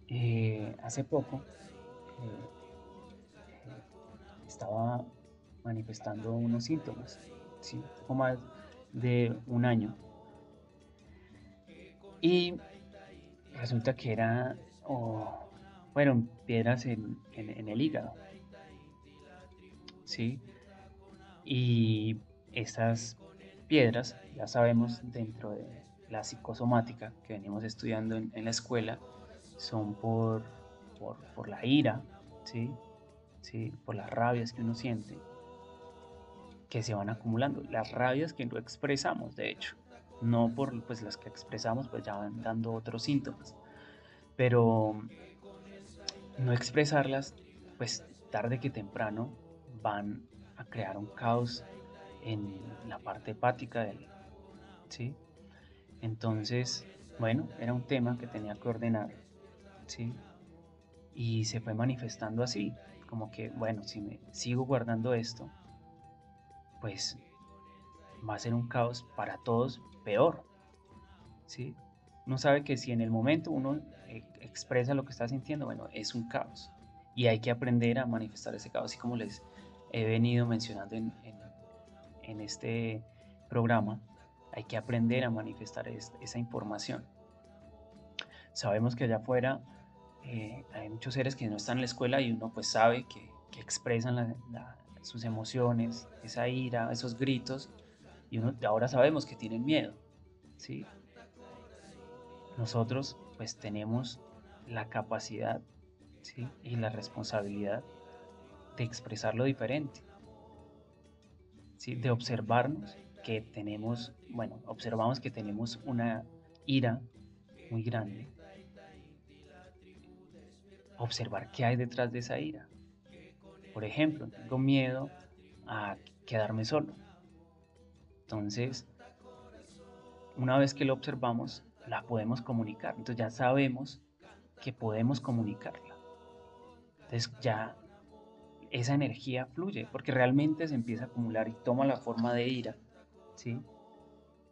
eh, hace poco eh, estaba manifestando unos síntomas, ¿sí? poco más de un año. Y resulta que era, fueron piedras en, el hígado. ¿Sí? Y estas piedras, ya sabemos, dentro de la psicosomática que venimos estudiando en, la escuela, son por, por, la ira, ¿sí? ¿sí? por las rabias que uno siente, que se van acumulando, las rabias que no expresamos, de hecho no por pues las que expresamos pues ya van dando otros síntomas pero no expresarlas pues tarde que temprano van a crear un caos en la parte hepática del sí entonces bueno era un tema que tenía que ordenar sí y se fue manifestando así como que bueno si me sigo guardando esto pues va a ser un caos para todos peor. ¿sí? Uno sabe que si en el momento uno eh, expresa lo que está sintiendo, bueno, es un caos. Y hay que aprender a manifestar ese caos, así como les he venido mencionando en, este programa, hay que aprender a manifestar esa información. Sabemos que allá afuera eh, hay muchos seres que no están en la escuela y uno pues sabe que, expresan sus emociones, esa ira, esos gritos, y uno, ahora sabemos que tienen miedo, ¿sí? Nosotros pues tenemos la capacidad ¿sí? y la responsabilidad de expresarlo diferente, ¿sí? de observarnos que tenemos, bueno, observamos que tenemos una ira muy grande. Observar qué hay detrás de esa ira. Por ejemplo, tengo miedo a quedarme solo. Entonces, una vez que lo observamos, la podemos comunicar. Entonces ya sabemos que podemos comunicarla. Entonces ya esa energía fluye, porque realmente se empieza a acumular y toma la forma de ira, ¿sí?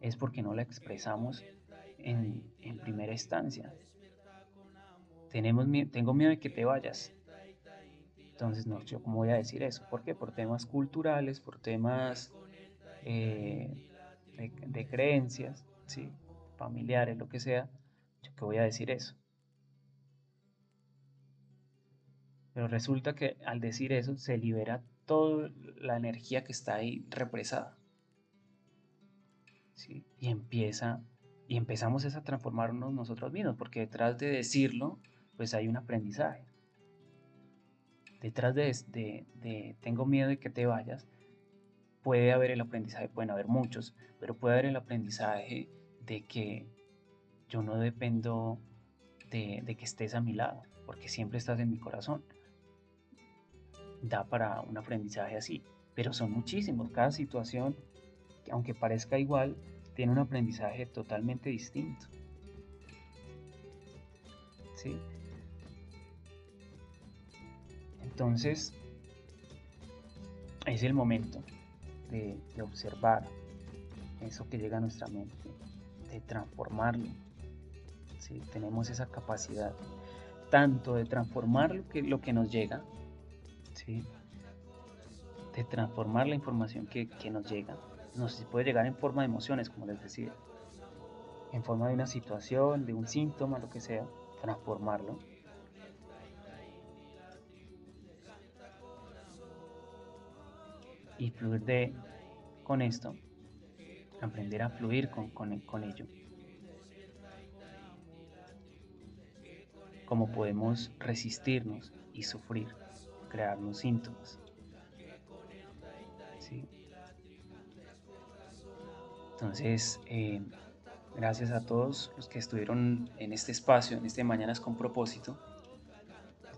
Es porque no la expresamos en, primera instancia. Tenemos, tengo miedo de que te vayas. Entonces, no, yo cómo voy a decir eso. ¿Por qué? Por temas culturales, por temas eh, de, creencias, ¿sí? familiares, lo que sea, yo que voy a decir eso. Pero resulta que al decir eso se libera toda la energía que está ahí represada. Y empieza y empezamos a transformarnos nosotros mismos, porque detrás de decirlo, pues hay un aprendizaje. Detrás de, de, de tengo miedo de que te vayas, puede haber el aprendizaje, pueden haber muchos, pero puede haber el aprendizaje de que yo no dependo de, que estés a mi lado, porque siempre estás en mi corazón. Da para un aprendizaje así, pero son muchísimos. Cada situación, aunque parezca igual, tiene un aprendizaje totalmente distinto. ¿Sí? Entonces, es el momento de, observar eso que llega a nuestra mente, de transformarlo. ¿sí? Tenemos esa capacidad tanto de transformar lo que, lo que nos llega, de transformar la información que, que nos llega. Nos puede llegar en forma de emociones, como les decía, en forma de una situación, de un síntoma, lo que sea, transformarlo y fluir de, con esto, aprender a fluir con, con, ello. Cómo podemos resistirnos y sufrir, crearnos síntomas. Entonces, eh, gracias a todos los que estuvieron en este espacio, en este Mañanas con propósito.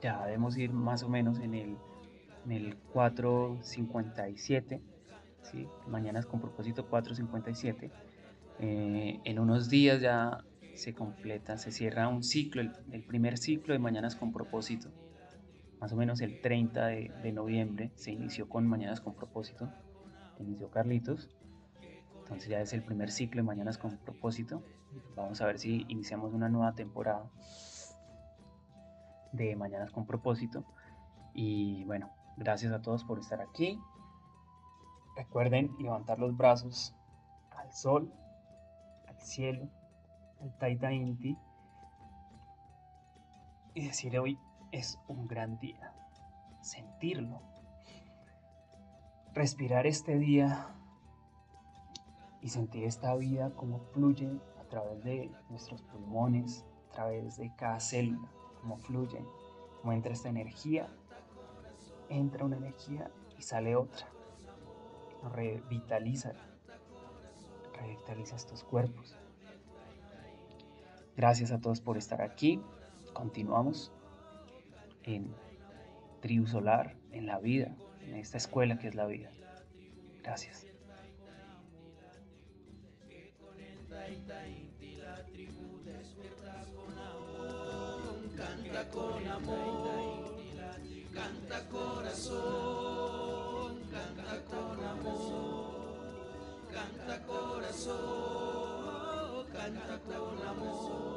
Ya debemos ir más o menos en el, el 457, ¿sí? Mañanas con propósito 457. Eh, en unos días ya se completa, se cierra un ciclo, el, primer ciclo de Mañanas con propósito. Más o menos el 30 de, de noviembre se inició con Mañanas con propósito. Inició Carlitos entonces ya es el primer ciclo de Mañanas con propósito. Vamos a ver si iniciamos una nueva temporada de Mañanas con propósito. Y bueno, gracias a todos por estar aquí. Recuerden levantar los brazos al sol, al cielo, al Taita Inti y decir hoy es un gran día. Sentirlo. Respirar este día y sentir esta vida como fluye a través de nuestros pulmones, a través de cada célula, cómo fluye, cómo entra esta energía, entra una energía y sale otra, revitaliza, revitaliza estos cuerpos. Gracias a todos por estar aquí. Continuamos en Tribu Solar, en la vida, en esta escuela que es la vida. Gracias. canta con amor, canta corazón, canta con amor, canta corazón, canta con amor.